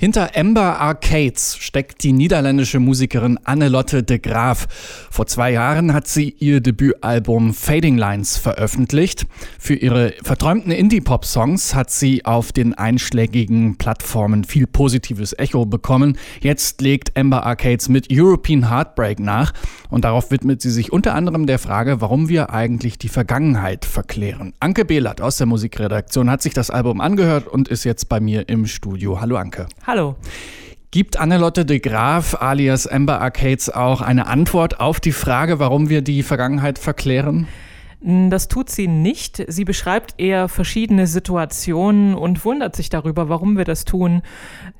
Hinter Ember Arcades steckt die niederländische Musikerin Annelotte de Graaf. Vor zwei Jahren hat sie ihr Debütalbum Fading Lines veröffentlicht. Für ihre verträumten Indie-Pop-Songs hat sie auf den einschlägigen Plattformen viel positives Echo bekommen. Jetzt legt Ember Arcades mit European Heartbreak nach und darauf widmet sie sich unter anderem der Frage, warum wir eigentlich die Vergangenheit verklären. Anke Behlert aus der Musikredaktion hat sich das Album angehört und ist jetzt bei mir im Studio. Hallo Anke. Gibt Annelotte de Graaf alias Amber Arcades auch eine Antwort auf die Frage, warum wir die Vergangenheit verklären? Das tut sie nicht. Sie beschreibt eher verschiedene Situationen und wundert sich darüber, warum wir das tun.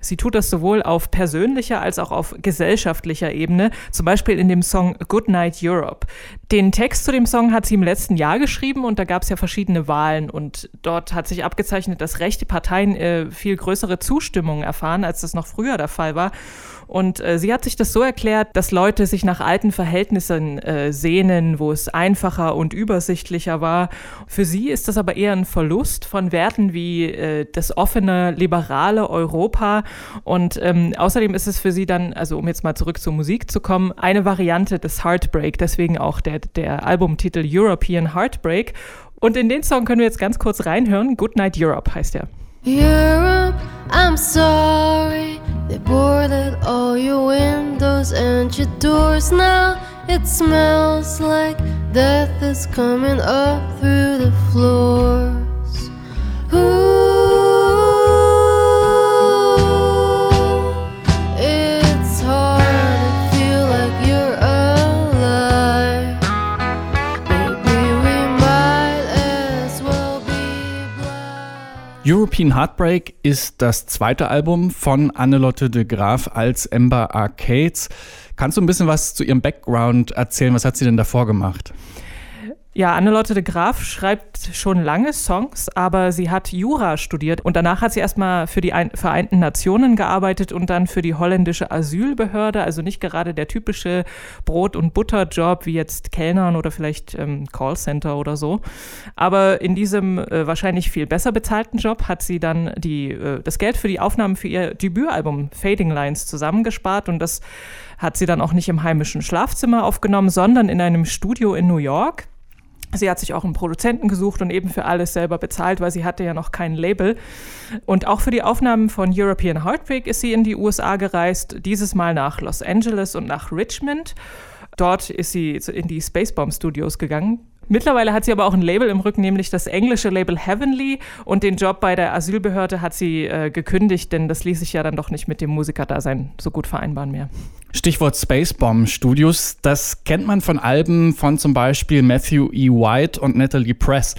Sie tut das sowohl auf persönlicher als auch auf gesellschaftlicher Ebene, zum Beispiel in dem Song Goodnight Europe. Den Text zu dem Song hat sie im letzten Jahr geschrieben und da gab es ja verschiedene Wahlen und dort hat sich abgezeichnet, dass rechte Parteien äh, viel größere Zustimmung erfahren, als das noch früher der Fall war. Und äh, sie hat sich das so erklärt, dass Leute sich nach alten Verhältnissen äh, sehnen, wo es einfacher und übersichtlicher war. Für sie ist das aber eher ein Verlust von Werten wie äh, das offene, liberale Europa. Und ähm, außerdem ist es für sie dann, also um jetzt mal zurück zur Musik zu kommen, eine Variante des Heartbreak, deswegen auch der, der Albumtitel European Heartbreak. Und in den Song können wir jetzt ganz kurz reinhören. Good Night Europe heißt er. Europe, I'm sorry. They boarded all your windows and your doors now. It smells like death is coming up through the floors. European Heartbreak ist das zweite Album von Annelotte de Graaf als Ember Arcades. Kannst du ein bisschen was zu ihrem Background erzählen? Was hat sie denn davor gemacht? Ja, Annelotte de Graaf schreibt schon lange Songs, aber sie hat Jura studiert und danach hat sie erstmal für die Ein Vereinten Nationen gearbeitet und dann für die holländische Asylbehörde, also nicht gerade der typische Brot- und Butterjob wie jetzt Kellnern oder vielleicht ähm, Callcenter oder so. Aber in diesem äh, wahrscheinlich viel besser bezahlten Job hat sie dann die, äh, das Geld für die Aufnahmen für ihr Debütalbum Fading Lines zusammengespart und das hat sie dann auch nicht im heimischen Schlafzimmer aufgenommen, sondern in einem Studio in New York. Sie hat sich auch einen Produzenten gesucht und eben für alles selber bezahlt, weil sie hatte ja noch kein Label. Und auch für die Aufnahmen von European Heartbreak ist sie in die USA gereist, dieses Mal nach Los Angeles und nach Richmond. Dort ist sie in die Spacebomb Studios gegangen. Mittlerweile hat sie aber auch ein Label im Rücken, nämlich das englische Label Heavenly. Und den Job bei der Asylbehörde hat sie äh, gekündigt, denn das ließ sich ja dann doch nicht mit dem Musikerdasein so gut vereinbaren mehr. Stichwort Spacebomb Studios. Das kennt man von Alben von zum Beispiel Matthew E. White und Natalie Press.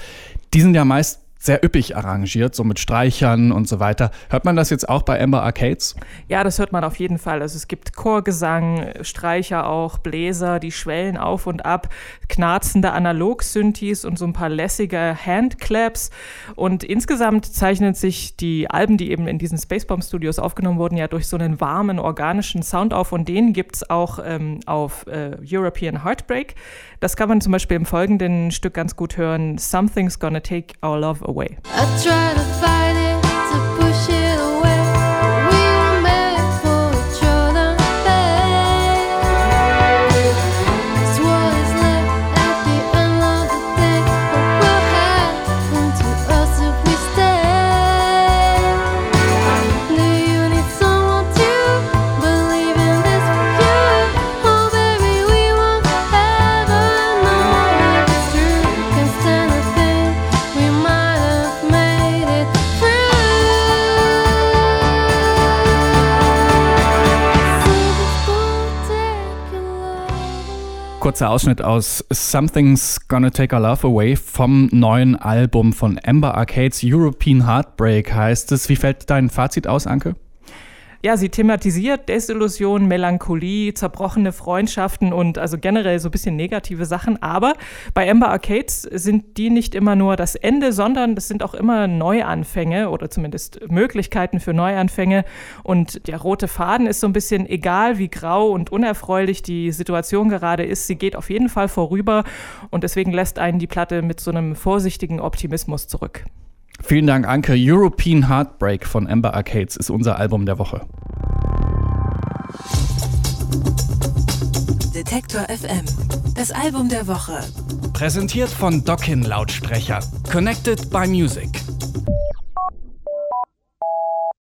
Die sind ja meist sehr üppig arrangiert, so mit Streichern und so weiter. Hört man das jetzt auch bei Amber Arcades? Ja, das hört man auf jeden Fall. Also es gibt Chorgesang, Streicher auch, Bläser, die schwellen auf und ab, knarzende Analog-Synthes und so ein paar lässige Handclaps. Und insgesamt zeichnet sich die Alben, die eben in diesen Spacebomb Studios aufgenommen wurden, ja durch so einen warmen, organischen Sound auf. Und den gibt es auch ähm, auf äh, European Heartbreak. Das kann man zum Beispiel im folgenden Stück ganz gut hören. Something's gonna take our love away. away. Kurzer Ausschnitt aus Something's Gonna Take Our Love Away vom neuen Album von Amber Arcades. European Heartbreak heißt es. Wie fällt dein Fazit aus, Anke? Ja, sie thematisiert Desillusion, Melancholie, zerbrochene Freundschaften und also generell so ein bisschen negative Sachen. Aber bei Amber Arcades sind die nicht immer nur das Ende, sondern das sind auch immer Neuanfänge oder zumindest Möglichkeiten für Neuanfänge. Und der rote Faden ist so ein bisschen egal, wie grau und unerfreulich die Situation gerade ist. Sie geht auf jeden Fall vorüber und deswegen lässt einen die Platte mit so einem vorsichtigen Optimismus zurück. Vielen Dank, Anke. European Heartbreak von Amber Arcades ist unser Album der Woche. Detektor FM. Das Album der Woche. Präsentiert von Dockin Lautsprecher. Connected by Music.